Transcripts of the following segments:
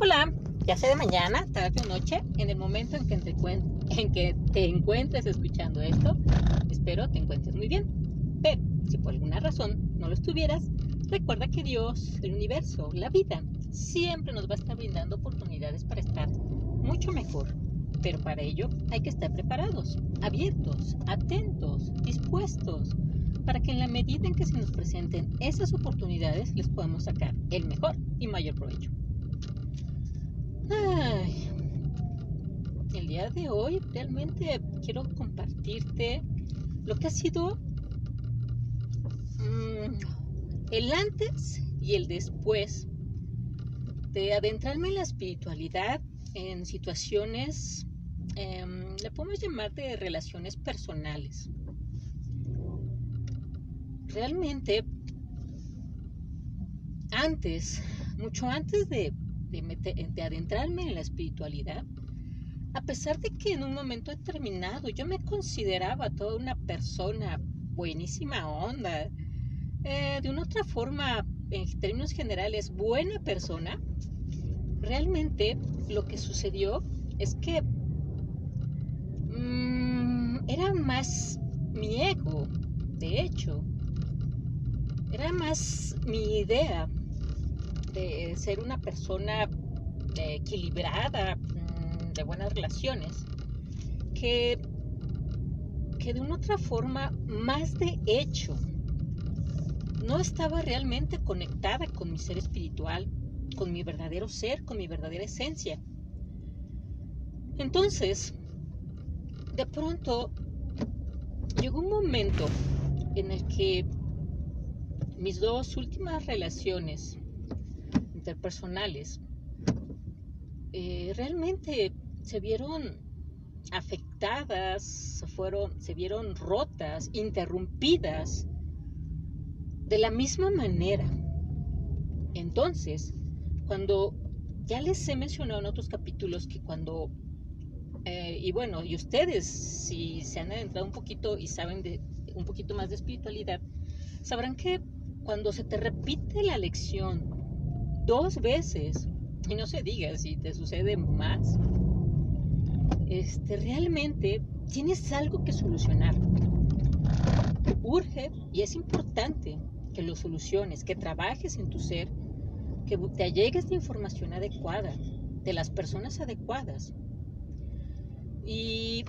Hola, ya sea de mañana, tarde o noche, en el momento en que, te, en que te encuentres escuchando esto, espero te encuentres muy bien. Pero si por alguna razón no lo estuvieras, recuerda que Dios, el universo, la vida, siempre nos va a estar brindando oportunidades para estar mucho mejor. Pero para ello hay que estar preparados, abiertos, atentos, dispuestos, para que en la medida en que se nos presenten esas oportunidades les podamos sacar el mejor y mayor provecho. Ay, el día de hoy realmente quiero compartirte lo que ha sido mm, el antes y el después de adentrarme en la espiritualidad en situaciones, em, le podemos llamar de relaciones personales. Realmente, antes, mucho antes de de, adentrarme en la espiritualidad, a pesar de que en un momento determinado yo me consideraba toda una persona buenísima onda, eh, de una otra forma, en términos generales, buena persona, realmente lo que sucedió es que mm, era más mi ego, de hecho, era más mi idea de ser una persona eh, equilibrada, mm, de buenas relaciones, que, que de una otra forma, más de hecho, no estaba realmente conectada con mi ser espiritual, con mi verdadero ser, con mi verdadera esencia. Entonces, de pronto, llegó un momento en el que mis dos últimas relaciones interpersonales eh, realmente se vieron afectadas, se, fueron, se vieron rotas, interrumpidas de la misma manera. Entonces, cuando ya les he mencionado en otros capítulos que cuando, eh, y bueno, y ustedes si se han adentrado un poquito y saben de un poquito más de espiritualidad, sabrán que cuando se te repite la lección dos veces, y no se diga si te sucede más, este, realmente tienes algo que solucionar. Urge y es importante que lo soluciones, que trabajes en tu ser, que te allegues de información adecuada, de las personas adecuadas. Y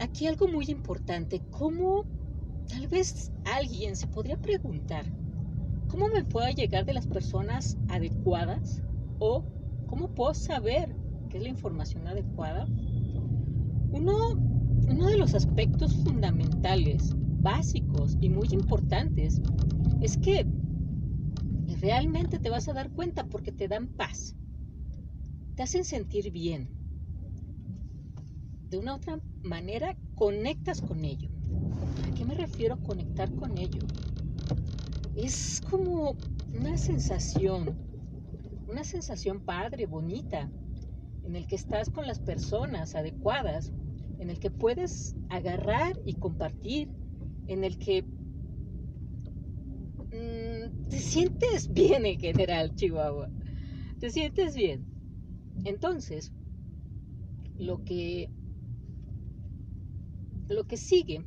aquí algo muy importante, ¿cómo tal vez alguien se podría preguntar, ¿Cómo me puedo llegar de las personas adecuadas? ¿O cómo puedo saber qué es la información adecuada? Uno, uno de los aspectos fundamentales, básicos y muy importantes es que realmente te vas a dar cuenta porque te dan paz, te hacen sentir bien. De una u otra manera conectas con ello. ¿A qué me refiero conectar con ello? Es como una sensación, una sensación padre, bonita, en el que estás con las personas adecuadas, en el que puedes agarrar y compartir, en el que mm, te sientes bien en general, Chihuahua. Te sientes bien. Entonces, lo que lo que sigue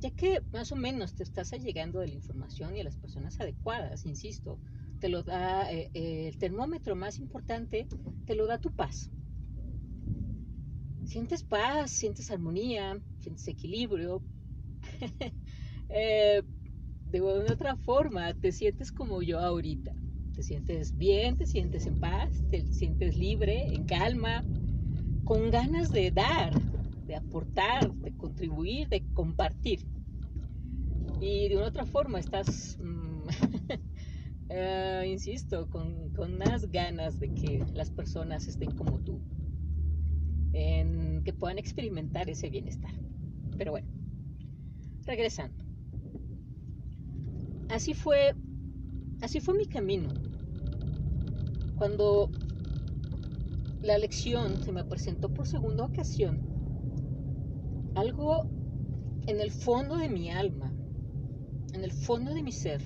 ya que más o menos te estás allegando de la información y a las personas adecuadas, insisto, te lo da eh, eh, el termómetro más importante, te lo da tu paz. Sientes paz, sientes armonía, sientes equilibrio. Eh, de una otra forma, te sientes como yo ahorita. Te sientes bien, te sientes en paz, te sientes libre, en calma, con ganas de dar, de aportar, de contribuir, de compartir. Y de una otra forma estás, mm, eh, insisto, con, con, más ganas de que las personas estén como tú, que puedan experimentar ese bienestar. Pero bueno, regresando. Así fue, así fue mi camino. Cuando la lección se me presentó por segunda ocasión, algo en el fondo de mi alma, en el fondo de mi ser,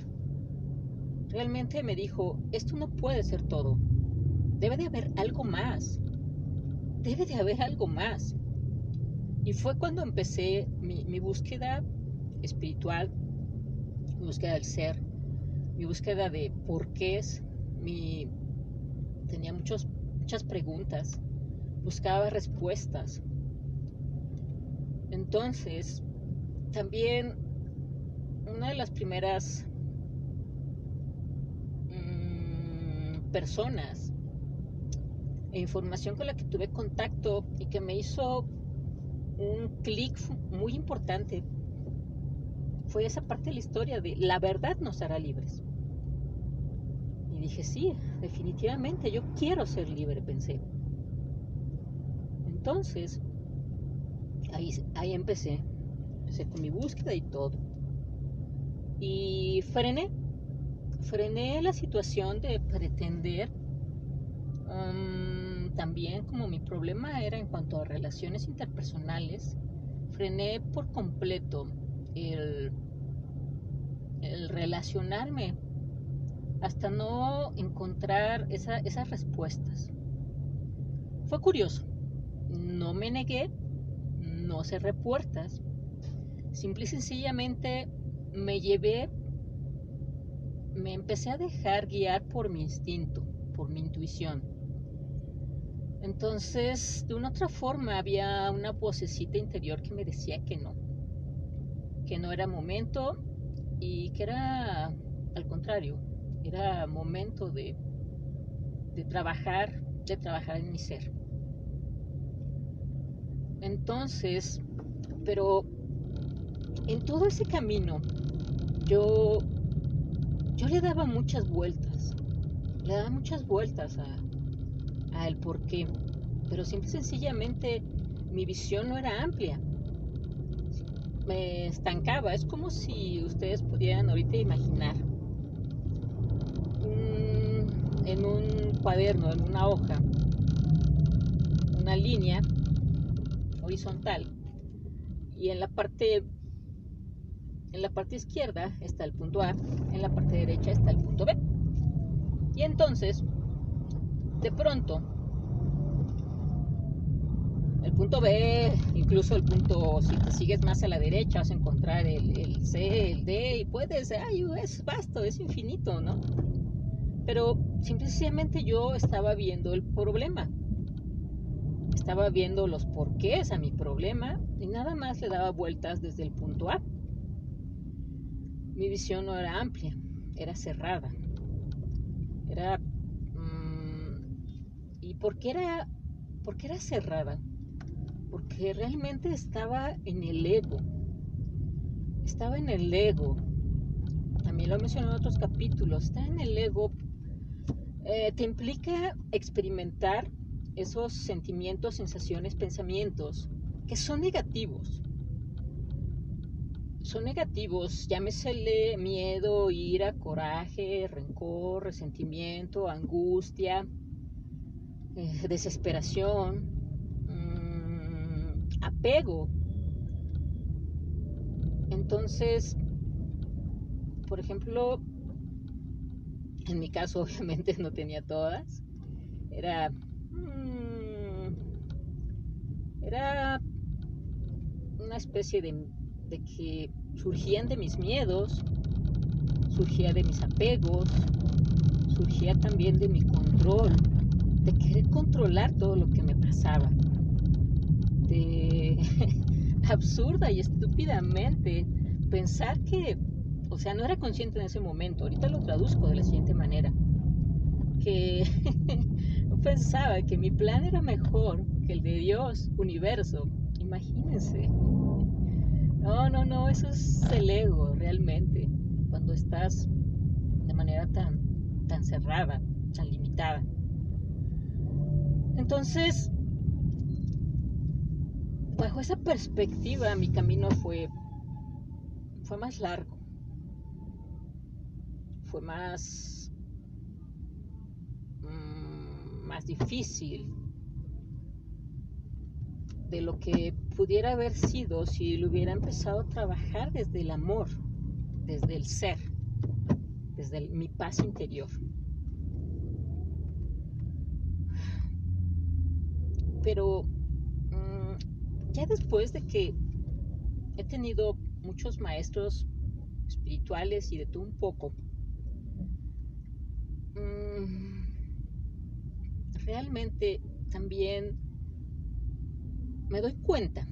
realmente me dijo, esto no puede ser todo. Debe de haber algo más. Debe de haber algo más. Y fue cuando empecé mi, búsqueda espiritual, mi búsqueda del ser, mi búsqueda de por qué es, mi, tenía muchos, muchas preguntas, buscaba respuestas. Entonces, también una de las primeras mm, personas e información con la que tuve contacto y que me hizo un clic muy importante fue esa parte de la historia de la verdad nos hará libres. Y dije, sí, definitivamente, yo quiero ser libre, pensé. Entonces, ahí, ahí empecé, empecé con mi búsqueda y todo. Y frené, frené la situación de pretender um, también como mi problema era en cuanto a relaciones interpersonales, frené por completo el, relacionarme hasta no encontrar esas respuestas. Fue curioso, no me negué, no cerré puertas, simple y sencillamente me llevé, me empecé a dejar guiar por mi instinto, por mi intuición. Entonces, de una otra forma, había una vocecita interior que me decía que no, que no era momento y que era al contrario, era momento de, de trabajar, de trabajar en mi ser. Entonces, pero en todo ese camino, yo, yo le daba muchas vueltas, le daba muchas vueltas a, a el por qué, pero simple sencillamente mi visión no era amplia me estancaba. Es como si ustedes pudieran ahorita imaginar en un cuaderno, en una hoja, una línea horizontal y en la parte en la parte izquierda está el punto A, en la parte derecha está el punto B. Y entonces, de pronto, el punto B, incluso el punto, si te sigues más a la derecha, vas a encontrar el, C, el D, y puedes, ay, es vasto, es infinito, ¿no? Pero simplemente yo estaba viendo el problema. Estaba viendo los porqués a mi problema y nada más le daba vueltas desde el punto A. Mi visión no era amplia, era cerrada. Era... Mm, ¿Y por qué era, por qué era cerrada? porque realmente estaba en el ego. Estaba en el ego. También lo mencioné en otros capítulos. Está en el ego. Eh, te implica experimentar esos sentimientos, sensaciones, pensamientos que son negativos. Son negativos, llámesele miedo, ira, coraje, rencor, resentimiento, angustia, eh, desesperación, apego. Entonces, por ejemplo, en mi caso obviamente no tenía todas. Era... Mm, era una especie de, de que surgían de mis miedos, surgía de mis apegos, surgía también de mi control, de querer controlar todo lo que me pasaba. absurda y estúpidamente pensar que, o sea, no era consciente en ese momento, ahorita lo traduzco de la siguiente manera, que pensaba que mi plan era mejor que el de Dios, universo, imagínense. No, no, no, eso es el ego realmente, cuando estás de manera tan, tan cerrada, tan limitada. Entonces, bajo esa perspectiva mi camino fue, fue más largo, fue más, mm, más difícil de lo que pudiera haber sido si lo hubiera empezado a trabajar desde el amor, desde el ser, desde mi paz interior. Pero mm, ya después de que he tenido muchos maestros espirituales y de todo un poco, mm, realmente también me doy cuenta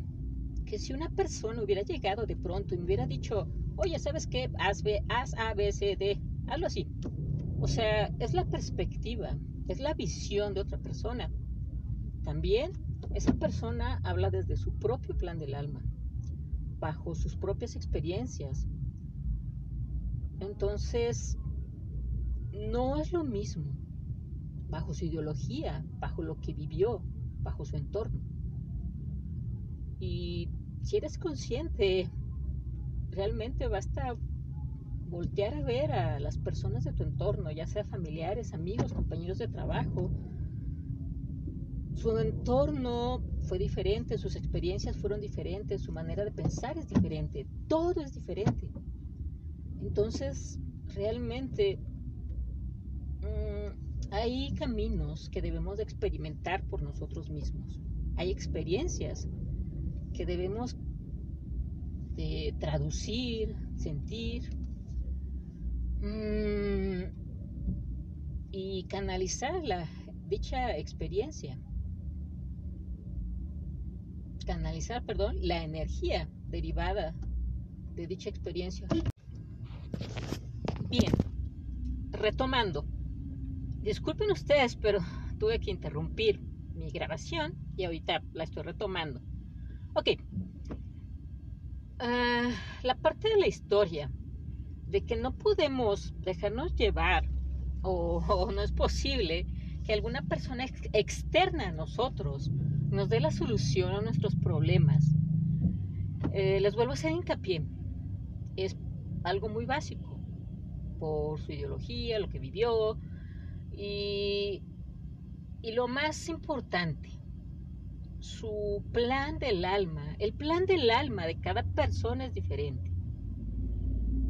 que si una persona hubiera llegado de pronto y me hubiera dicho, oye, ¿sabes qué? Haz, haz A, B, C, D, hazlo así. O sea, es la perspectiva, es la visión de otra persona. También esa persona habla desde su propio plan del alma, bajo sus propias experiencias. Entonces, no es lo mismo bajo su ideología, bajo lo que vivió, bajo su entorno. Y si eres consciente, realmente basta voltear a ver a las personas de tu entorno, ya sea familiares, amigos, compañeros de trabajo. Su entorno fue diferente, sus experiencias fueron diferentes, su manera de pensar es diferente, todo es diferente. Entonces, realmente mm, hay caminos que debemos de experimentar por nosotros mismos. Hay experiencias que debemos de traducir, sentir mm, y canalizar la, dicha experiencia. Canalizar, perdón, la energía derivada de dicha experiencia. Bien, retomando. Disculpen ustedes, pero tuve que interrumpir mi grabación y ahorita la estoy retomando. Ok. Ah, la parte de la historia de que no podemos dejarnos llevar o, no es posible que alguna persona externa a nosotros nos dé la solución a nuestros problemas. Eh, les vuelvo a hacer hincapié. Es algo muy básico por su ideología, lo que vivió y, y lo más importante, su plan del alma. El plan del alma de cada persona es diferente.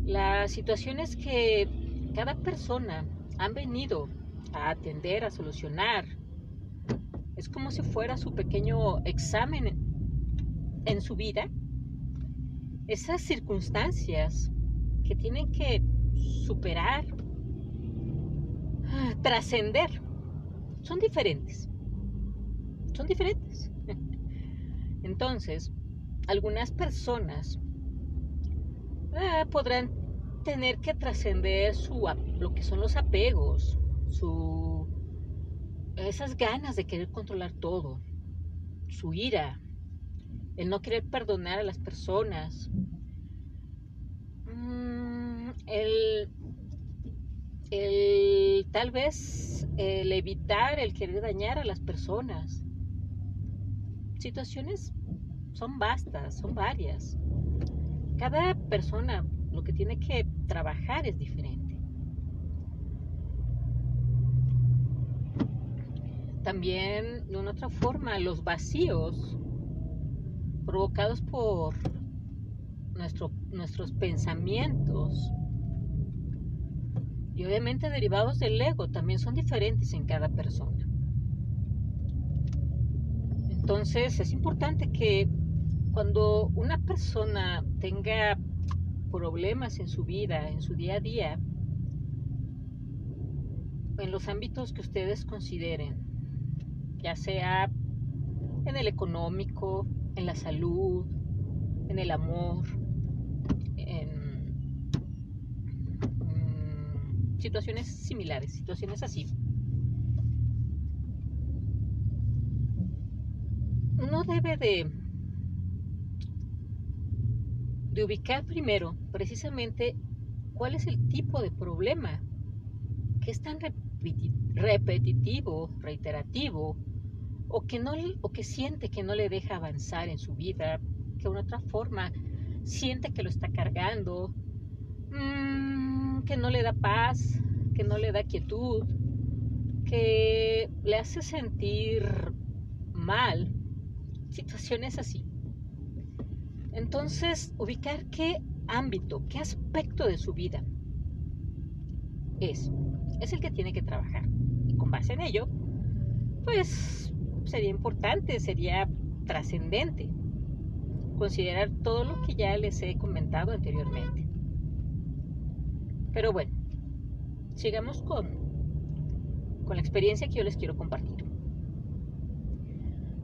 Las situaciones que cada persona han venido a atender, a solucionar, es como si fuera su pequeño examen en su vida. Esas circunstancias que tienen que superar, trascender, son diferentes. Son diferentes. Entonces, algunas personas eh, podrán tener que trascender su, lo que son los apegos, su, esas ganas de querer controlar todo, su ira, el no querer perdonar a las personas, mm, el, el tal vez el evitar el querer dañar a las personas. Situaciones son vastas, son varias. Cada persona lo que tiene que trabajar es diferente. También, de una otra forma, los vacíos provocados por nuestro, nuestros pensamientos y obviamente derivados del ego también son diferentes en cada persona. Entonces es importante que cuando una persona tenga problemas en su vida, en su día a día, en los ámbitos que ustedes consideren, ya sea en el económico, en la salud, en el amor, en mm, situaciones similares, situaciones así. Uno debe de de ubicar primero precisamente cuál es el tipo de problema que es tan repetitivo, reiterativo, o que, no, o que siente que no le deja avanzar en su vida, que de una otra forma siente que lo está cargando, mm, que no le da paz, que no le da quietud, que le hace sentir mal, situaciones así. Entonces, ubicar qué ámbito, qué aspecto de su vida es, es el que tiene que trabajar. Y con base en ello, pues sería importante, sería trascendente considerar todo lo que ya les he comentado anteriormente. Pero bueno, sigamos con, con la experiencia que yo les quiero compartir.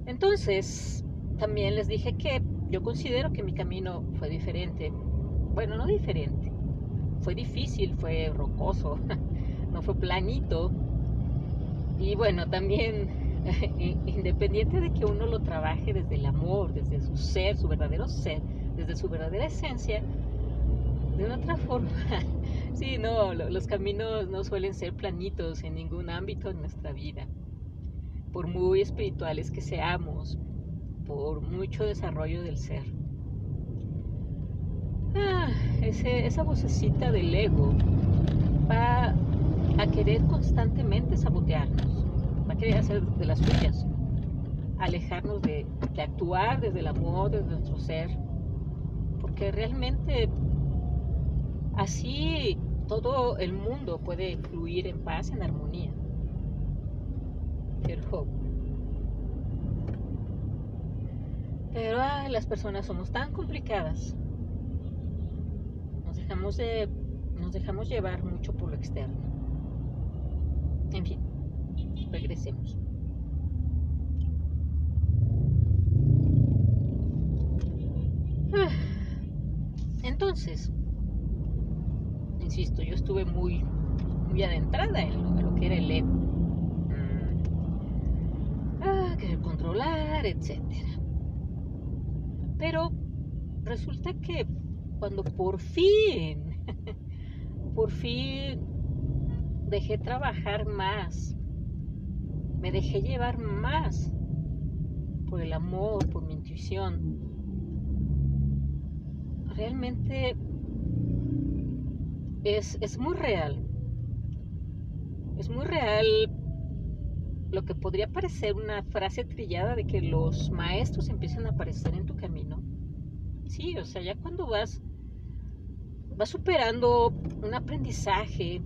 Entonces, también les dije que yo considero que mi camino fue diferente. Bueno, no diferente. Fue difícil, fue rocoso, no fue planito. Y bueno, también independiente de que uno lo trabaje desde el amor, desde su ser, su verdadero ser, desde su verdadera esencia, de otra forma, sí, no, los caminos no suelen ser planitos en ningún ámbito de nuestra vida. Por muy espirituales que seamos, por mucho desarrollo del ser. Ah, esa vocecita del ego va a querer constantemente sabotearnos, va a querer hacer de las suyas, alejarnos de, de actuar desde el amor, desde nuestro ser, porque realmente así todo el mundo puede fluir en paz, en armonía. Pero Pero las personas somos tan complicadas. Nos dejamos de nos dejamos llevar mucho por lo externo. En fin, regresemos. Ah, entonces, insisto, yo estuve muy, muy adentrada en lo, que era el ego. Mm. Ah, querer controlar, etcétera. Pero resulta que cuando por fin, por fin dejé trabajar más, me dejé llevar más por el amor, por mi intuición, realmente es, es muy real. Es muy real lo que podría parecer una frase trillada de que los maestros empiezan a aparecer en tu camino. Sí, o sea, ya cuando vas, vas superando un aprendizaje,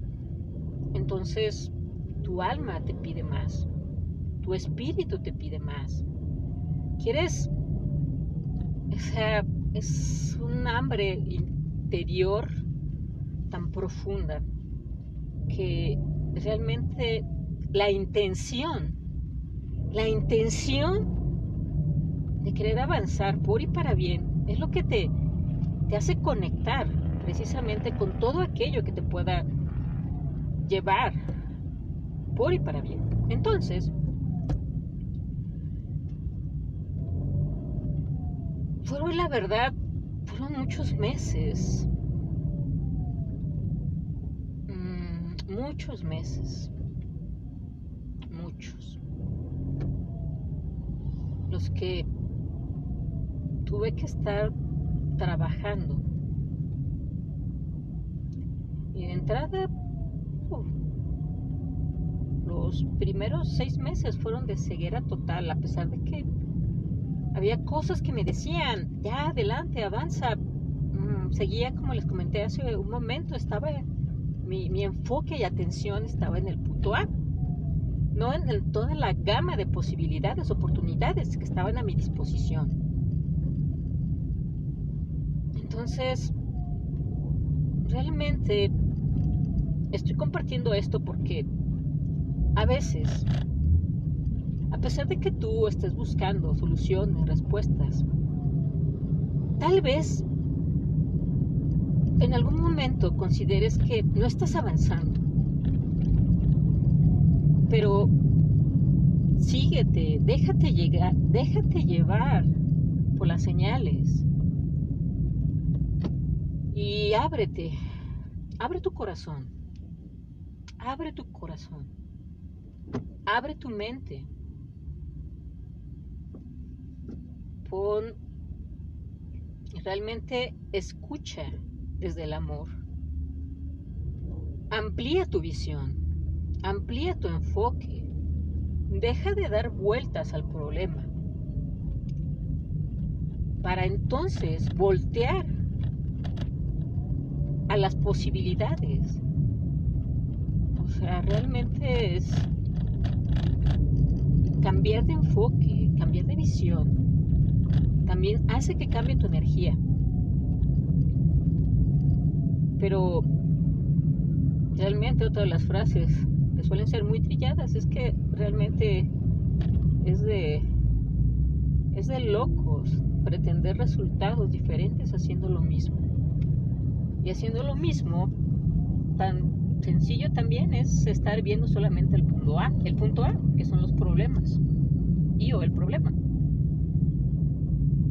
entonces tu alma te pide más, tu espíritu te pide más. Quieres, o sea, es un hambre interior tan profunda que realmente la intención, la intención de querer avanzar por y para bien es lo que te, te hace conectar precisamente con todo aquello que te pueda llevar por y para bien. Entonces, fueron la verdad, fueron muchos meses, muchos meses los que tuve que estar trabajando. Y de entrada, los primeros seis meses fueron de ceguera total, a pesar de que había cosas que me decían, ya adelante, avanza. Mm, seguía, como les comenté hace un momento, estaba, mi, enfoque y atención estaba en el punto A no en toda la gama de posibilidades, oportunidades que estaban a mi disposición. Entonces, realmente estoy compartiendo esto porque a veces, a pesar de que tú estés buscando soluciones, respuestas, tal vez en algún momento consideres que no estás avanzando pero síguete, déjate llegar, déjate llevar por las señales. Y ábrete, abre tu corazón, abre tu corazón, abre tu mente. Pon, realmente escucha desde el amor. Amplía tu visión. Amplía tu enfoque. Deja de dar vueltas al problema. Para entonces voltear a las posibilidades. sea, realmente es cambiar de enfoque, cambiar de visión. También hace que cambie tu energía. Pero realmente otra de las frases que suelen ser muy trilladas es que realmente es de es de locos pretender resultados diferentes haciendo lo mismo. Y haciendo lo mismo tan sencillo también es estar viendo solamente el punto A, el punto A, que son los problemas y o el problema.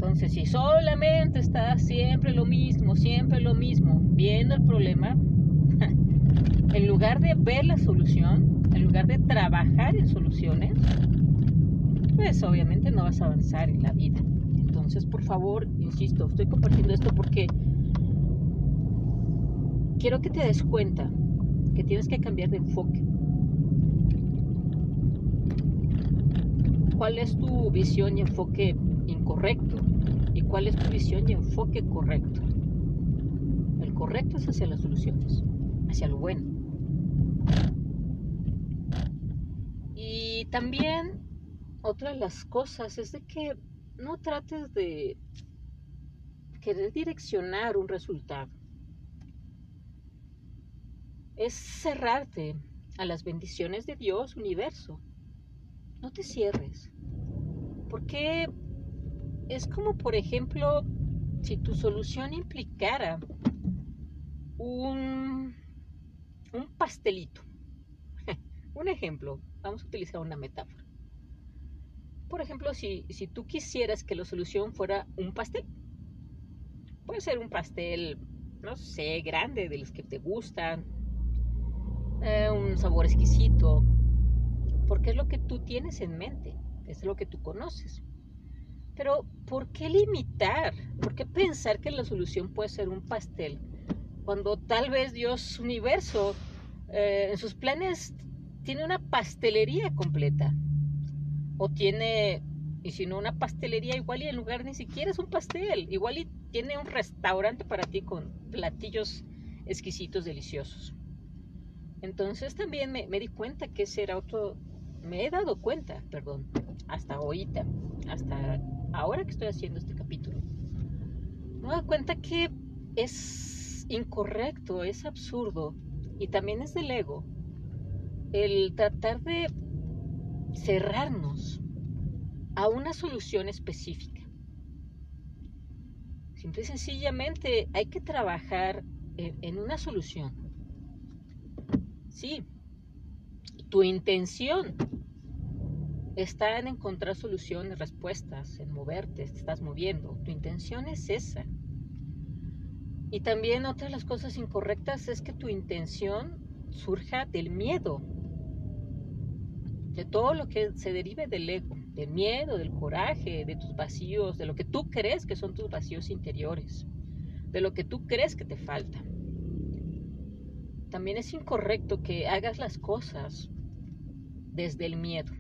Entonces, si solamente está siempre lo mismo, siempre lo mismo, viendo el problema, en lugar de ver la solución, en lugar de trabajar en soluciones, pues obviamente no vas a avanzar en la vida. Entonces, por favor, insisto, estoy compartiendo esto porque quiero que te des cuenta que tienes que cambiar de enfoque. ¿Cuál es tu visión y enfoque incorrecto? ¿Y cuál es tu visión y enfoque correcto? El correcto es hacia las soluciones, hacia lo bueno. Y también otra de las cosas es de que no trates de querer direccionar un resultado. Es cerrarte a las bendiciones de Dios, universo. No te cierres. Porque es como, por ejemplo, si tu solución implicara un, un pastelito. un ejemplo, vamos a utilizar una metáfora. Por ejemplo, si, si tú quisieras que la solución fuera un pastel, puede ser un pastel, no sé, grande, de los que te gustan, eh, un sabor exquisito, porque es lo que tú tienes en mente, es lo que tú conoces. Pero, ¿por qué limitar? ¿Por qué pensar que la solución puede ser un pastel? Cuando tal vez Dios universo eh, en sus planes tiene una pastelería completa o tiene, y si no, una pastelería igual y en lugar ni siquiera es un pastel, igual y tiene un restaurante para ti con platillos exquisitos, deliciosos. Entonces también me, di cuenta que ese era otro, me he dado cuenta, perdón, hasta ahorita, hasta ahora que estoy haciendo este capítulo, me dado cuenta que es incorrecto, es absurdo y también es del ego el tratar de cerrarnos a una solución específica. Simple y sencillamente hay que trabajar en, una solución. Sí, tu intención está en encontrar soluciones, respuestas, en moverte, te estás moviendo. Tu intención es esa. Y también otra de las cosas incorrectas es que tu intención surja del miedo, de todo lo que se derive del ego, del miedo, del coraje, de tus vacíos, de lo que tú crees que son tus vacíos interiores, de lo que tú crees que te falta. También es incorrecto que hagas las cosas desde el miedo,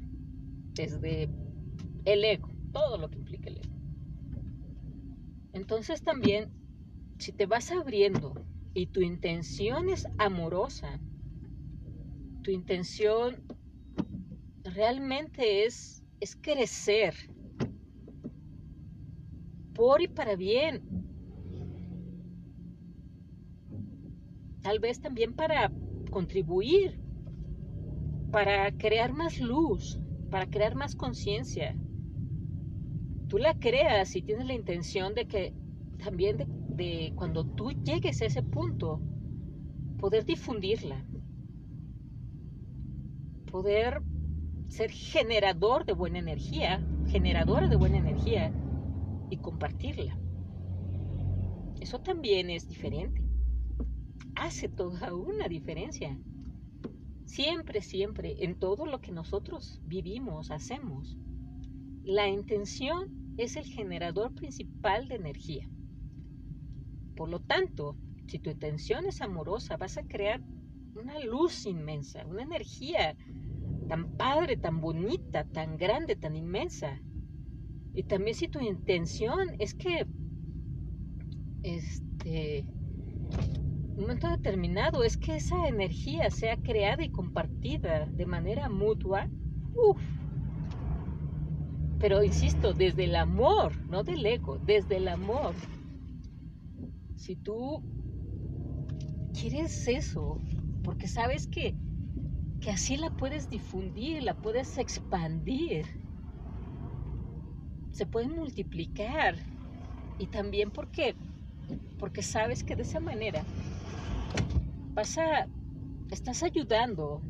desde el ego, todo lo que implica el ego. Entonces también, si te vas abriendo y tu intención es amorosa, tu intención realmente es, es crecer por y para bien. Tal vez también para contribuir, para crear más luz, para crear más conciencia. Tú la creas y tienes la intención de que también de, de cuando tú llegues a ese punto, poder difundirla, poder ser generador de buena energía, generadora de buena energía y compartirla. Eso también es diferente. Hace toda una diferencia. Siempre, siempre, en todo lo que nosotros vivimos, hacemos, la intención es el generador principal de energía. Por lo tanto, si tu intención es amorosa, vas a crear una luz inmensa, una energía tan padre, tan bonita, tan grande, tan inmensa. Y también si tu intención es que este un momento determinado es que esa energía sea creada y compartida de manera mutua. Uf. Pero insisto, desde el amor, no del ego, desde el amor. Si tú quieres eso, porque sabes que, que así la puedes difundir, la puedes expandir, se puede multiplicar. Y también porque, porque sabes que de esa manera vas a, estás ayudando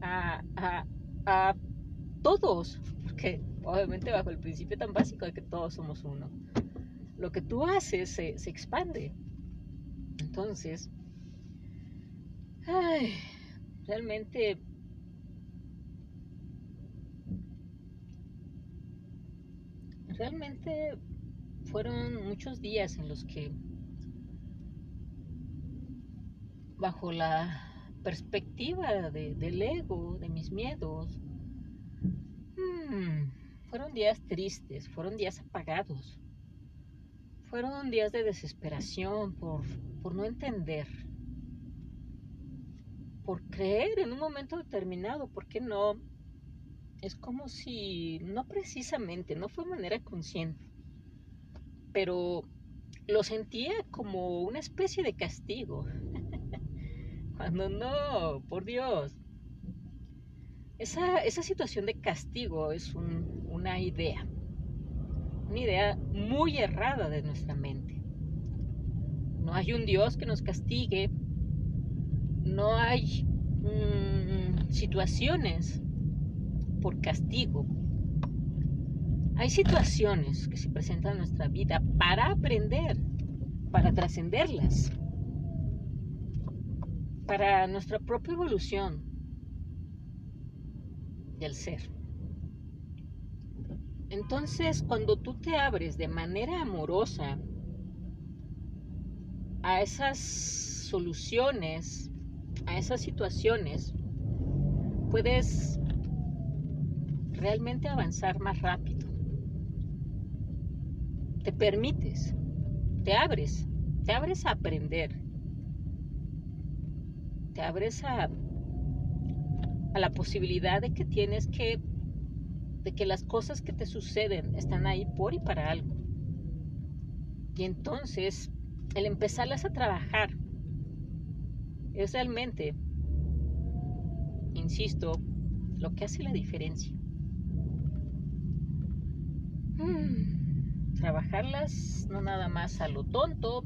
a, a todos, porque obviamente bajo el principio tan básico de que todos somos uno. Lo que tú haces se, expande. Entonces, realmente realmente fueron muchos días en los que bajo la perspectiva del ego, de mis miedos, hmm, fueron días tristes, fueron días apagados, fueron días de desesperación por, por no entender, por creer en un momento determinado, ¿por qué no? Es como si, no precisamente, no fue de manera consciente, pero lo sentía como una especie de castigo. Cuando no, por Dios. Esa, esa situación de castigo es una idea, una idea muy errada de nuestra mente. No hay un Dios que nos castigue, no hay mm, situaciones por castigo. Hay situaciones que se presentan en nuestra vida para aprender, para trascenderlas, para nuestra propia evolución, del ser. Entonces, cuando tú te abres de manera amorosa a esas soluciones, a esas situaciones, puedes realmente avanzar más rápido. Te permites, te abres, te abres a aprender, abres a a la posibilidad de que tienes que, de que las cosas que te suceden están ahí por y para algo. Y entonces, el empezarlas a trabajar es realmente, insisto, lo que hace la diferencia. Hmm, trabajarlas no nada más a lo tonto,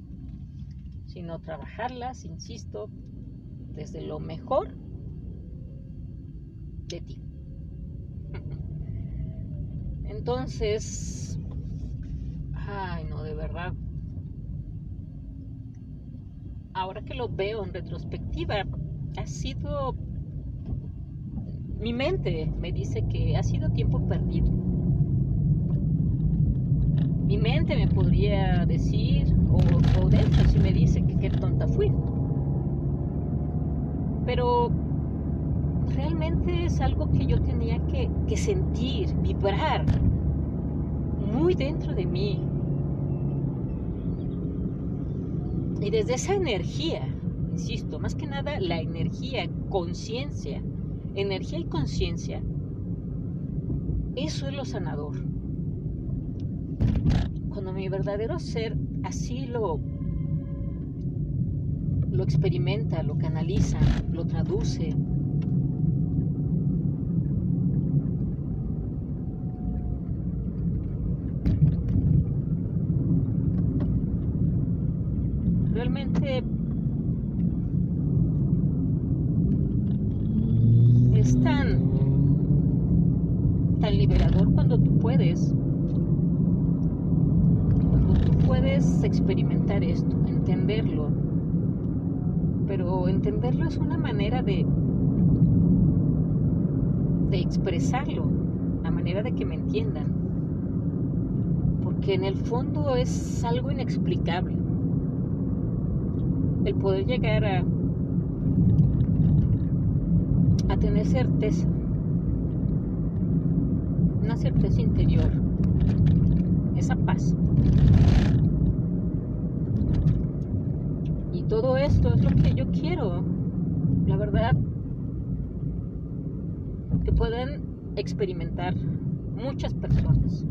sino trabajarlas, insisto, desde lo mejor de ti. Entonces, ay no, de verdad. Ahora que lo veo en retrospectiva, ha sido... Mi mente me dice que ha sido tiempo perdido. Mi mente me podría decir, o, o dentro si me dice que qué tonta fui. Pero realmente es algo que yo tenía que, sentir, vibrar muy dentro de mí. Y desde esa energía, insisto, más que nada la energía, conciencia, energía y conciencia, eso es lo sanador. Cuando mi verdadero ser así lo, lo experimenta, lo canaliza, lo traduce, realmente es tan, tan liberador cuando tú puedes, cuando tú puedes experimentar esto, entenderlo, pero entenderlo es una manera de, de expresarlo, a manera de que me entiendan, porque en el fondo es algo inexplicable el poder llegar a, a tener certeza, una certeza interior, esa paz. Y todo esto es lo que yo quiero. La verdad, que puedan experimentar muchas personas.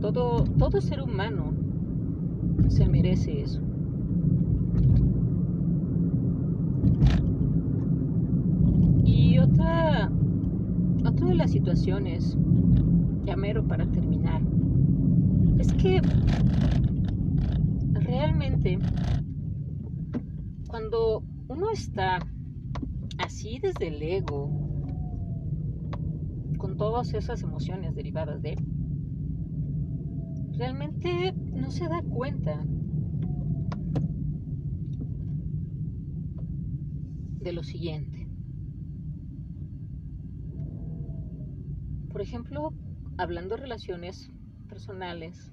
Todo, todo ser humano se merece eso. Y otra, otra de las situaciones, ya para terminar, es que realmente cuando uno está así desde el ego, con todas esas emociones derivadas de realmente no se da cuenta de lo siguiente. Por ejemplo, hablando de relaciones personales,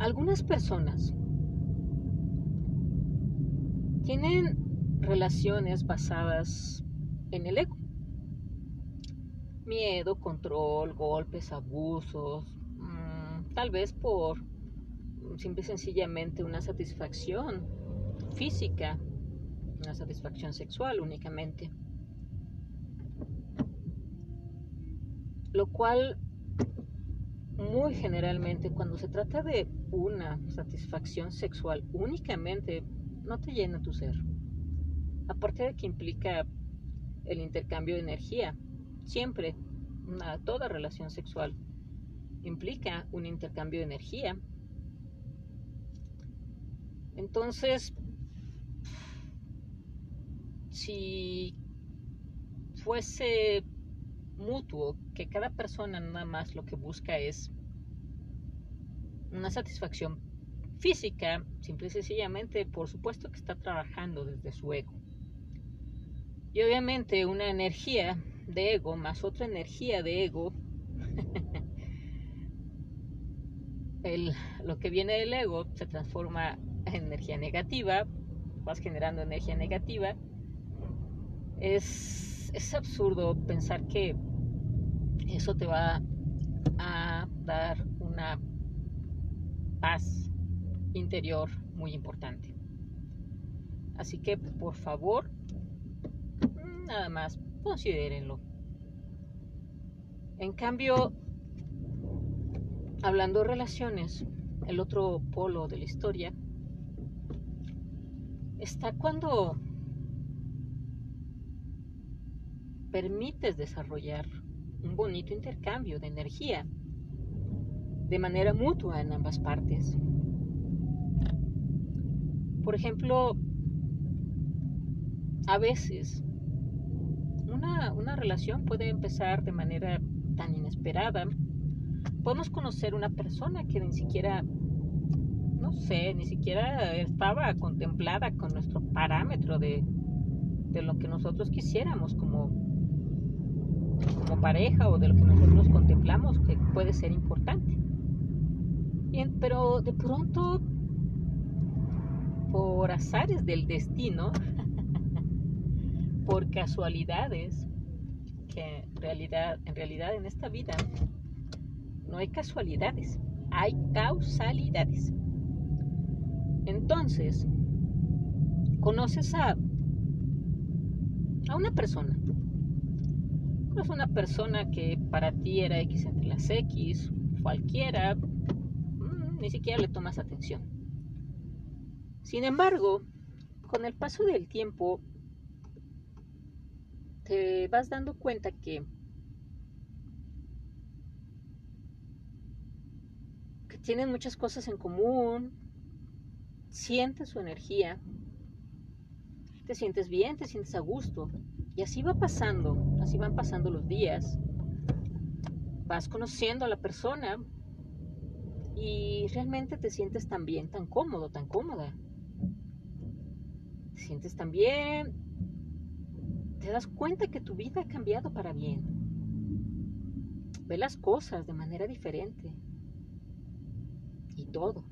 algunas personas tienen relaciones basadas en el ego. Miedo, control, golpes, abusos, mm, tal vez por simple y sencillamente una satisfacción física, una satisfacción sexual únicamente. Lo cual muy generalmente cuando se trata de una satisfacción sexual únicamente no te llena tu ser. Aparte de que implica el intercambio de energía, siempre, toda relación sexual implica un intercambio de energía. Entonces, si fuese mutuo, que cada persona nada más lo que busca es una satisfacción física, simple y sencillamente, por supuesto que está trabajando desde su ego. Y obviamente una energía de ego más otra energía de ego, el, lo que viene del ego se transforma en energía negativa, vas generando energía negativa. Es, es absurdo pensar que eso te va a dar una paz interior muy importante. Así que por favor, nada más considérenlo. En cambio, hablando de relaciones, el otro polo de la historia está cuando permites desarrollar un bonito intercambio de energía de manera mutua en ambas partes. Por ejemplo, a veces una, una, relación puede empezar de manera tan inesperada. Podemos conocer una persona que ni siquiera, no sé, ni siquiera estaba contemplada con nuestro parámetro de, de lo que nosotros quisiéramos como como pareja o de lo que nosotros contemplamos que puede ser importante. pero de pronto, por azares del destino, por casualidades, que en realidad, en realidad en esta vida no hay casualidades, hay causalidades. Entonces, conoces a, a una persona es una persona que para ti era X entre las X, cualquiera, mm, ni siquiera le tomas atención. Sin embargo, con el paso del tiempo, te vas dando cuenta que, que tienen muchas cosas en común, sientes su energía, te sientes bien, te sientes a gusto. Y así va pasando, así van pasando los días. Vas conociendo a la persona y realmente te sientes tan bien, tan cómodo, tan cómoda. Te sientes tan bien. Te das cuenta que tu vida ha cambiado para bien. Ve las cosas de manera diferente. Y todo.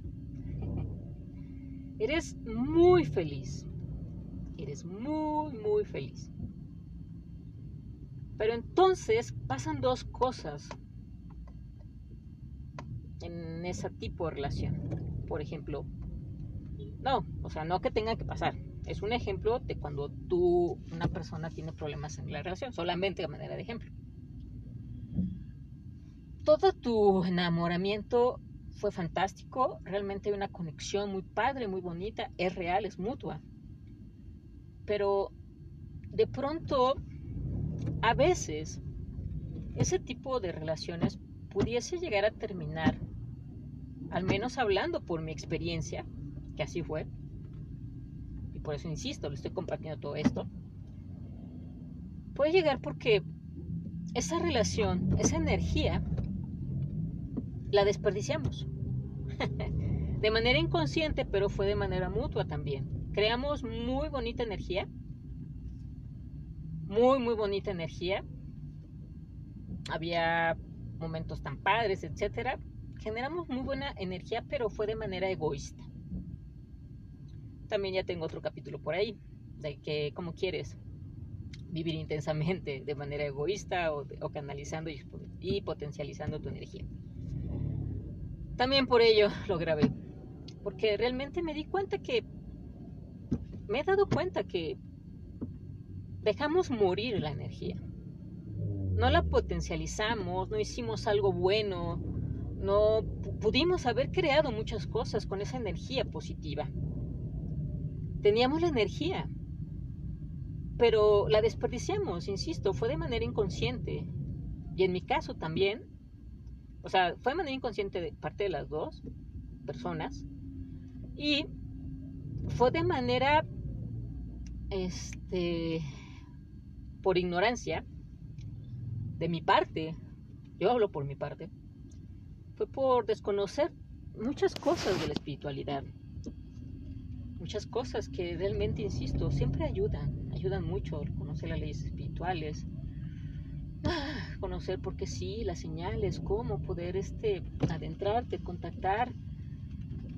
Eres muy feliz. Eres muy, muy feliz. Pero entonces pasan dos cosas en ese tipo de relación. Por ejemplo, no, o sea, no que tenga que pasar. Es un ejemplo de cuando tú, una persona tiene problemas en la relación, solamente de manera de ejemplo. Todo tu enamoramiento fue fantástico, realmente hay una conexión muy padre, muy bonita, es real, es mutua. Pero de pronto, a veces, ese tipo de relaciones pudiese llegar a terminar, al menos hablando por mi experiencia, que así fue, y por eso insisto, le estoy compartiendo todo esto, puede llegar porque esa relación, esa energía, la desperdiciamos. de manera inconsciente, pero fue de manera mutua también. Creamos muy bonita energía, muy, muy bonita energía. Había momentos tan padres, etcétera. Generamos muy buena energía, pero fue de manera egoísta. También ya tengo otro capítulo por ahí, de que, ¿cómo quieres? Vivir intensamente de manera egoísta o, canalizando y, potencializando tu energía. También por ello lo grabé, porque realmente me di cuenta que, me he dado cuenta que dejamos morir la energía. No la potencializamos, no hicimos algo bueno, no pudimos haber creado muchas cosas con esa energía positiva. Teníamos la energía, pero la desperdiciamos, insisto, fue de manera inconsciente. Y en mi caso también, o sea, fue de manera inconsciente de parte de las dos personas. Y fue de manera, este, por ignorancia, de mi parte, yo hablo por mi parte, fue por desconocer muchas cosas de la espiritualidad. Muchas cosas que realmente, insisto, siempre ayudan, ayudan mucho conocer las leyes espirituales, conocer por qué sí, las señales, cómo poder este, adentrarte, contactar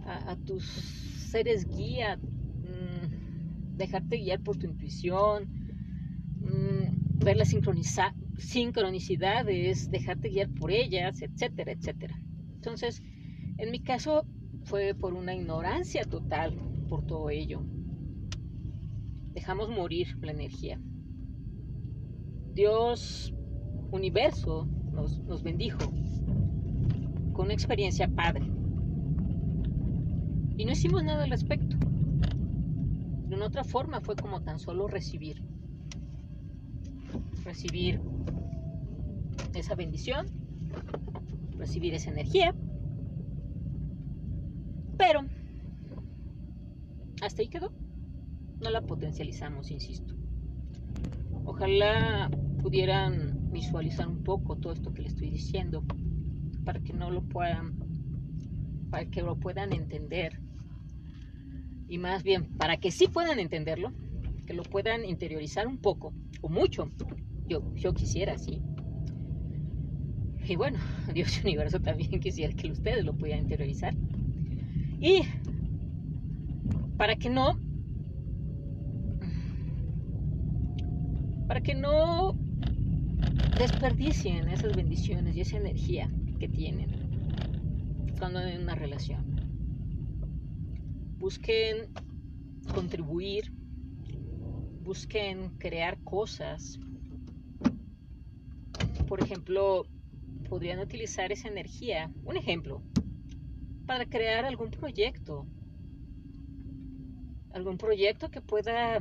a, tus seres guía, mm, dejarte guiar por tu intuición, mm, ver las sincronicidades, dejarte guiar por ellas, etcétera, etcétera. Entonces, en mi caso fue por una ignorancia total, por todo ello. Dejamos morir la energía. Dios, universo, nos, nos bendijo con una experiencia padre. Y no hicimos nada al respecto. De una otra forma fue como tan solo recibir. Recibir esa bendición, recibir esa energía. Pero hasta ahí quedó. No la potencializamos, insisto. Ojalá pudieran visualizar un poco todo esto que les estoy diciendo para que no lo puedan para que lo puedan entender y más bien para que sí puedan entenderlo que lo puedan interiorizar un poco o mucho yo, yo quisiera sí y bueno Dios y universo también quisiera que ustedes lo pudieran interiorizar y para que no para que no desperdicien esas bendiciones y esa energía que tienen cuando en una relación. Busquen contribuir, busquen crear cosas. Por ejemplo, podrían utilizar esa energía, un ejemplo, para crear algún proyecto, algún proyecto que pueda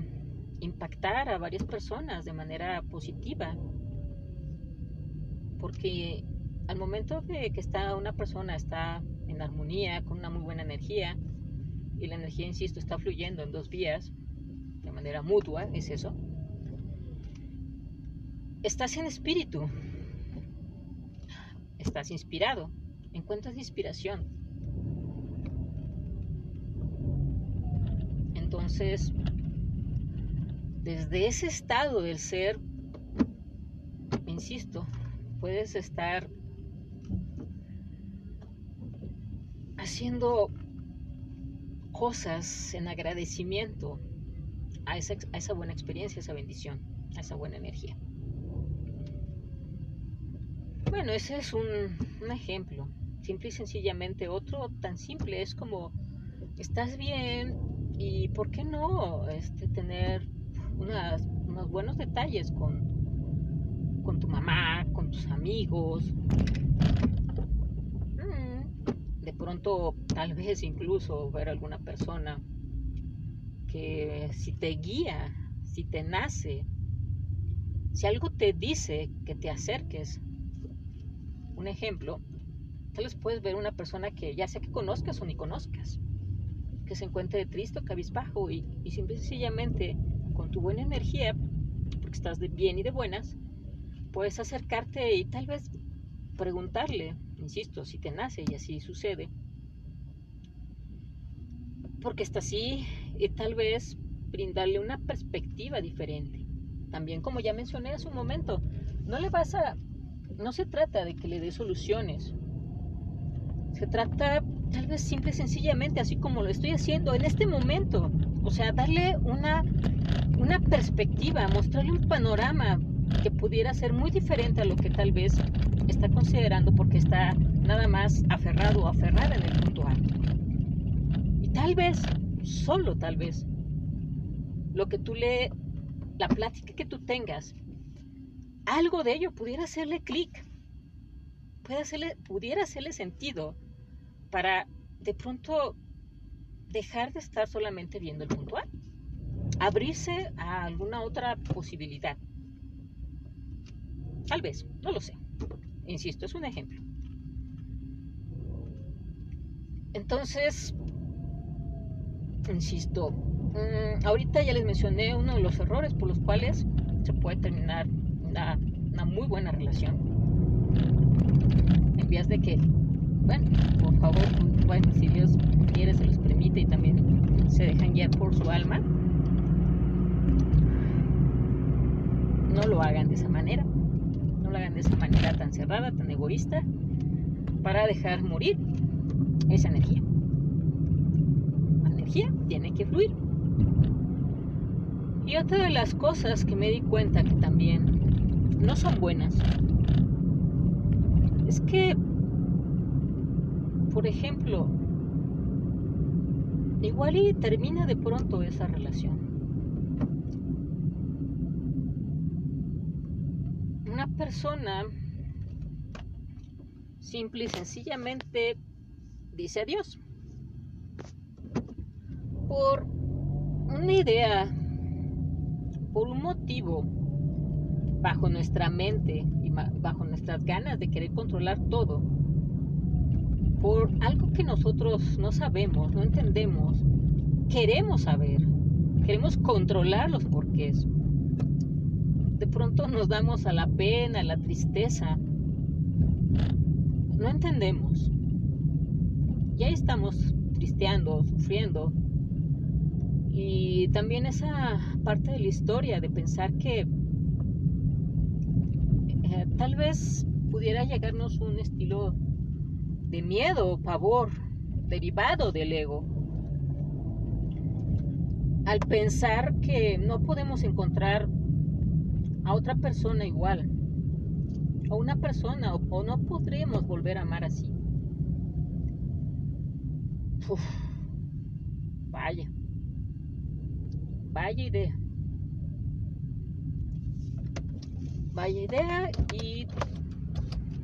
impactar a varias personas de manera positiva. Porque al momento de que está una persona está en armonía, con una muy buena energía, y la energía, insisto, está fluyendo en dos vías, de manera mutua, es eso, estás en espíritu, estás inspirado, encuentras inspiración, Entonces, desde ese estado del ser, insisto, puedes estar haciendo cosas en agradecimiento a esa, a esa buena experiencia, a esa bendición, a esa buena energía. Bueno, ese es un, ejemplo. simple y sencillamente otro tan simple es como, estás bien y por qué no este, tener unas, unos buenos detalles con, con tu mamá, con tus amigos. Mm, de pronto, tal vez incluso ver alguna persona que si te guía, si te nace, si algo te dice que te acerques, un ejemplo, tal vez puedes ver una persona que ya sea que conozcas o ni conozcas, que se encuentre triste o cabizbajo y, y simple y sencillamente con tu buena energía, porque estás de bien y de buenas, puedes acercarte y tal vez preguntarle, insisto, si te nace y así sucede, porque está así y tal vez brindarle una perspectiva diferente. También como ya mencioné hace un momento, no le vas a, no se trata de que le dé soluciones, se trata tal vez simple y sencillamente, así como lo estoy haciendo en este momento, o sea, darle una, una perspectiva, mostrarle un panorama que pudiera ser muy diferente a lo que tal vez está considerando porque está nada más aferrado o aferrada en el punto A. Y tal vez, solo tal vez, lo que tú le, la plática que tú tengas, algo de ello pudiera hacerle clic, hacerle, pudiera hacerle sentido para de pronto dejar de estar solamente viendo el puntual, abrirse a alguna otra posibilidad. Tal vez, no lo sé. Insisto, es un ejemplo. Entonces, insisto, mmm, ahorita ya les mencioné uno de los errores por los cuales se puede terminar una, muy buena relación. En vías de que, bueno, por favor, bueno, si Dios quiere, se los permite y también se dejan guiar por su alma, no lo hagan de esa manera. No lo hagan de esa manera tan cerrada, tan egoísta, para dejar morir esa energía. La energía tiene que fluir. Y otra de las cosas que me di cuenta que también no son buenas es que, por ejemplo, igual y termina de pronto esa relación. Una persona simple y sencillamente dice adiós por una idea, por un motivo bajo nuestra mente y bajo nuestras ganas de querer controlar todo, por algo que nosotros no sabemos, no entendemos, queremos saber, queremos controlar los porqués. De pronto nos damos a la pena, a la tristeza. No entendemos. Y ahí estamos tristeando, sufriendo. Y también esa parte de la historia de pensar que tal vez pudiera llegarnos un estilo de miedo o pavor derivado del ego. Al pensar que no podemos encontrar a otra persona igual, o una persona, o, no podremos volver a amar así. Uf, vaya, vaya idea. Vaya idea y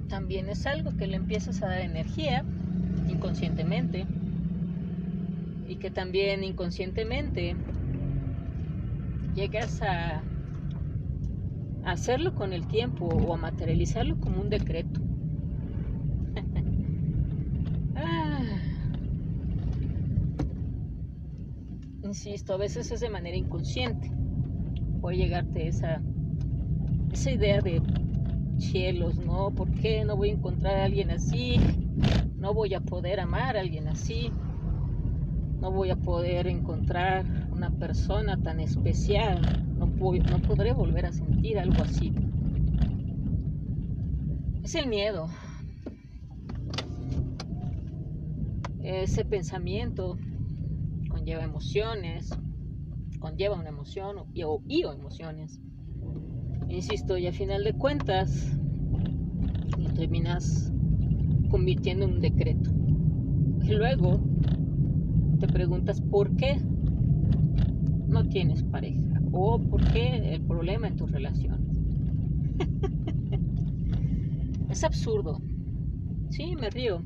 también es algo que le empiezas a dar energía inconscientemente y que también inconscientemente llegas a hacerlo con el tiempo o a materializarlo como un decreto. ah. Insisto, a veces es de manera inconsciente. Puede llegarte esa, esa idea de cielos, ¿no? ¿Por qué no voy a encontrar a alguien así? No voy a poder amar a alguien así. No voy a poder encontrar una persona tan especial. No, no podré volver a sentir algo así. Es el miedo. Ese pensamiento conlleva emociones, conlleva una emoción o, y o emociones Insisto, y a final de cuentas, lo terminas convirtiendo en un decreto. Y luego te preguntas por qué no tienes pareja o por qué el problema en tu relación. es absurdo. Sí, me río.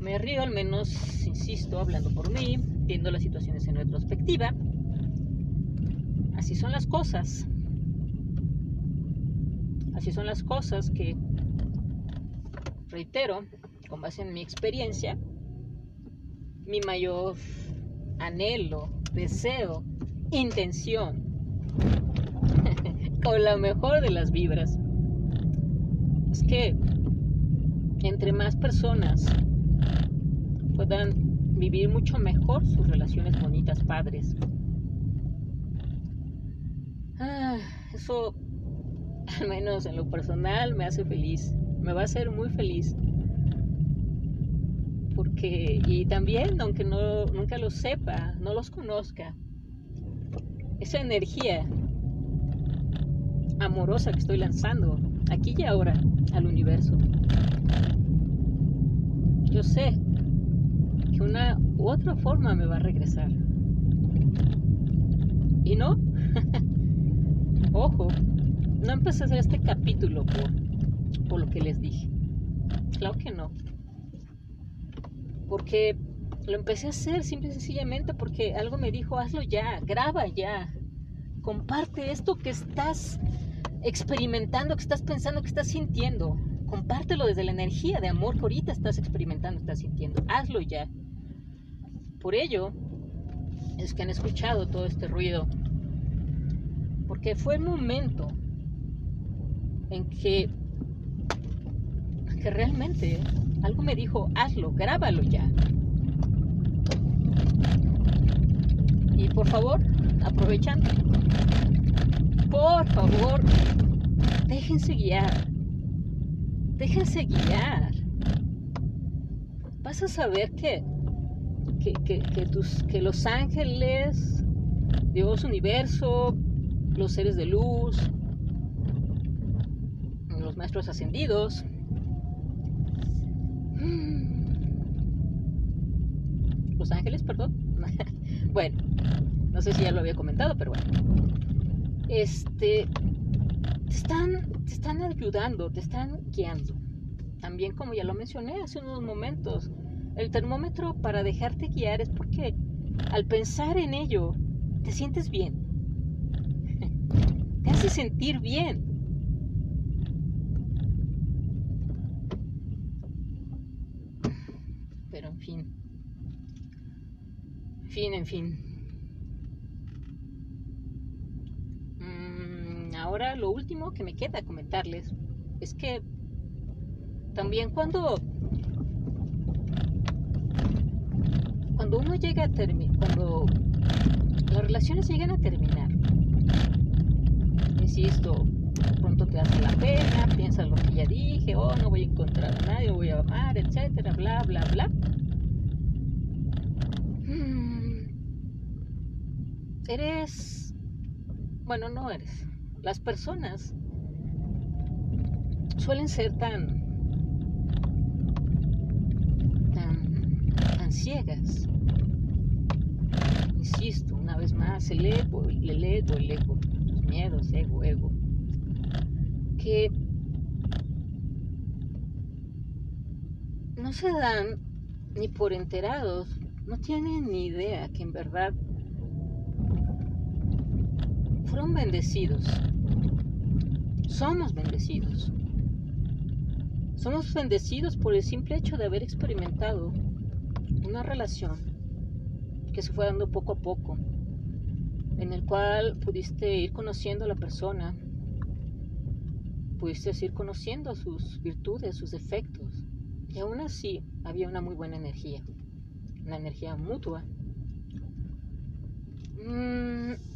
Me río al menos, insisto, hablando por mí, viendo las situaciones en retrospectiva. Así son las cosas. Así son las cosas que, reitero, con base en mi experiencia, mi mayor anhelo, deseo, intención, con la mejor de las vibras, es que entre más personas puedan vivir mucho mejor sus relaciones bonitas padres. Ah, eso, al menos en lo personal, me hace feliz. Me va a hacer muy feliz. Porque, y también, aunque no, nunca lo sepa, no los conozca, esa energía amorosa que estoy lanzando aquí y ahora al universo. Yo sé que una u otra forma me va a regresar. Y no, ojo, no empecé a hacer este capítulo por, lo que les dije. Claro que no. Porque lo empecé a hacer simple y sencillamente porque algo me dijo, hazlo ya, graba ya, comparte esto que estás experimentando, que estás pensando, que estás sintiendo. Compártelo desde la energía de amor que ahorita estás experimentando, estás sintiendo. Hazlo ya. Por ello es que han escuchado todo este ruido. Porque fue el momento en que, que realmente algo me dijo, hazlo, grábalo ya. Y por favor, aprovechando, por favor, déjense guiar. Déjense guiar. Vas a saber que que, tus, que los ángeles, Dios, universo, los seres de luz, los maestros ascendidos, los ángeles, perdón. bueno, no sé si ya lo había comentado, pero bueno. Este, te están, te están ayudando, te están guiando. También como ya lo mencioné hace unos momentos, el termómetro para dejarte guiar es porque al pensar en ello te sientes bien. Te hace sentir bien. Pero en fin. Fin, en fin. Mm, ahora lo último que me queda comentarles es que también cuando cuando uno llega a terminar, cuando las relaciones llegan a terminar, insisto, pronto te hace la pena, piensas lo que ya dije, oh, no voy a encontrar a nadie, voy a amar, etcétera, bla, bla, bla. Hmm. Eres, bueno, no eres. Las personas suelen ser tan ciegas. Insisto, una vez más, el ego, el ego, el ego, los miedos, ego, ego, que no se dan ni por enterados, no tienen ni idea que en verdad fueron bendecidos. Somos bendecidos. Somos bendecidos por el simple hecho de haber experimentado una relación que se fue dando poco a poco, en el cual pudiste ir conociendo a la persona, pudiste ir conociendo sus virtudes, sus defectos, y aún así había una muy buena energía, una energía mutua. Mm,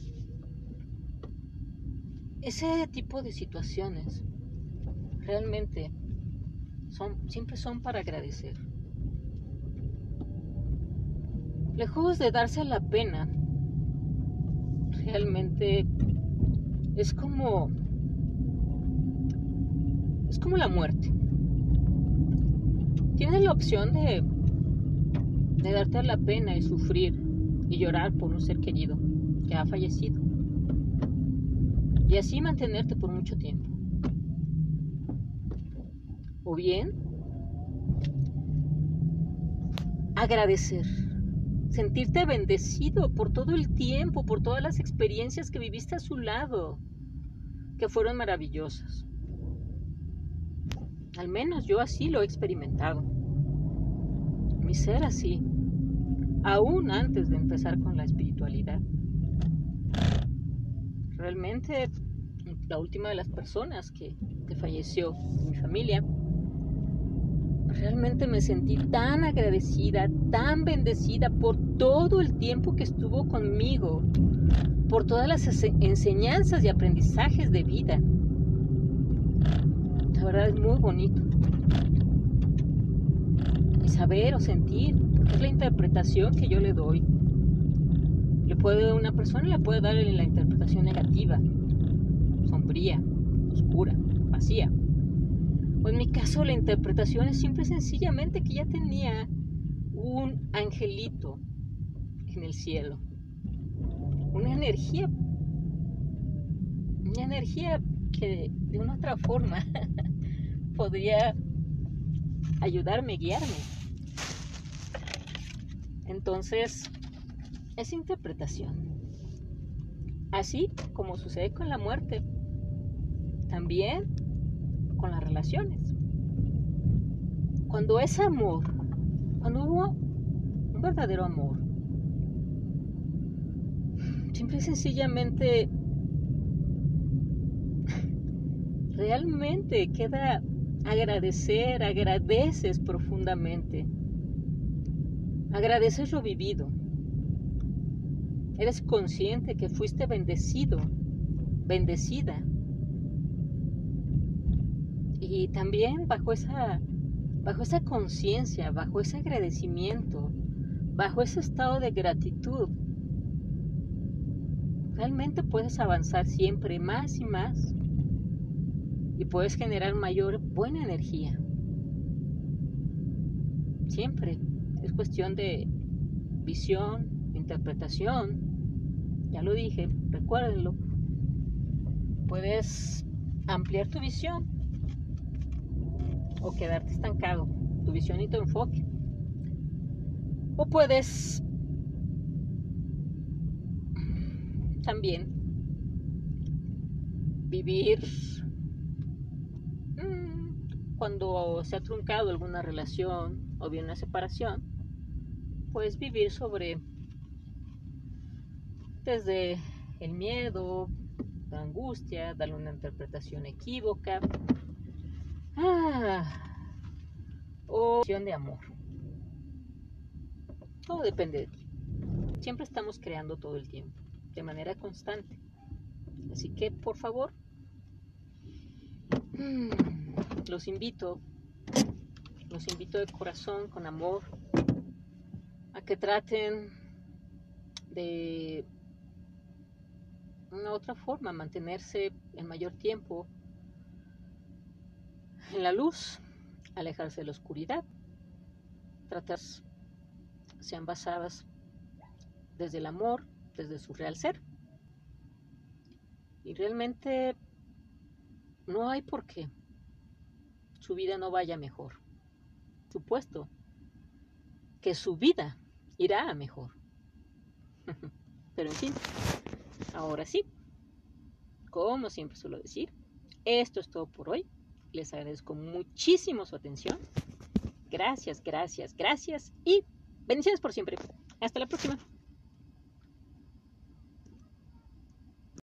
ese tipo de situaciones realmente son, siempre son para agradecer. lejos de darse la pena, realmente es como es como la muerte. tienes la opción de, de darte la pena y sufrir y llorar por un ser querido que ha fallecido. Y así mantenerte por mucho tiempo. O bien, agradecer, sentirte bendecido por todo el tiempo, por todas las experiencias que viviste a su lado, que fueron maravillosas. Al menos yo así lo he experimentado. Mi ser así, aún antes de empezar con la espiritualidad. Realmente, la última de las personas que, falleció en mi familia, realmente me sentí tan agradecida, tan bendecida por todo el tiempo que estuvo conmigo, por todas las enseñanzas y aprendizajes de vida. La verdad es muy bonito. Y saber o sentir, es la interpretación que yo le doy. Le puede, una persona le puede dar la interpretación negativa, sombría, oscura, vacía en mi caso la interpretación es simple sencillamente que ya tenía un angelito en el cielo. Una energía, una energía que de una otra forma podría ayudarme, guiarme. Entonces, es interpretación. Así como sucede con la muerte. También con las relaciones. Cuando es amor, cuando hubo un verdadero amor, simple y sencillamente realmente queda agradecer, agradeces profundamente. Agradeces lo vivido. Eres consciente que fuiste bendecido, bendecida y también bajo esa, bajo esa conciencia, bajo ese agradecimiento, bajo ese estado de gratitud, realmente puedes avanzar siempre más y más y puedes generar mayor buena energía. Siempre es cuestión de visión, interpretación. Ya lo dije, recuérdenlo. Puedes ampliar tu visión o quedarte estancado, tu visión y tu enfoque. O puedes también vivir mm, cuando se ha truncado alguna relación o bien una separación, puedes vivir sobre desde el miedo, la angustia, darle una interpretación equívoca, Ah, o de amor. Todo depende de ti. Siempre estamos creando todo el tiempo, de manera constante. Así que, por favor, mm, los invito, los invito de corazón, con amor, a que traten de una otra forma, mantenerse el mayor tiempo en la luz, alejarse de la oscuridad. Tratas sean basadas desde el amor, desde su real ser. Y realmente no hay por qué su vida no vaya mejor. Supuesto que su vida irá a mejor. Pero en fin, ahora sí, como siempre suelo decir, esto es todo por hoy. Les agradezco muchísimo su atención. Gracias, gracias, gracias y bendiciones por siempre. Hasta la próxima.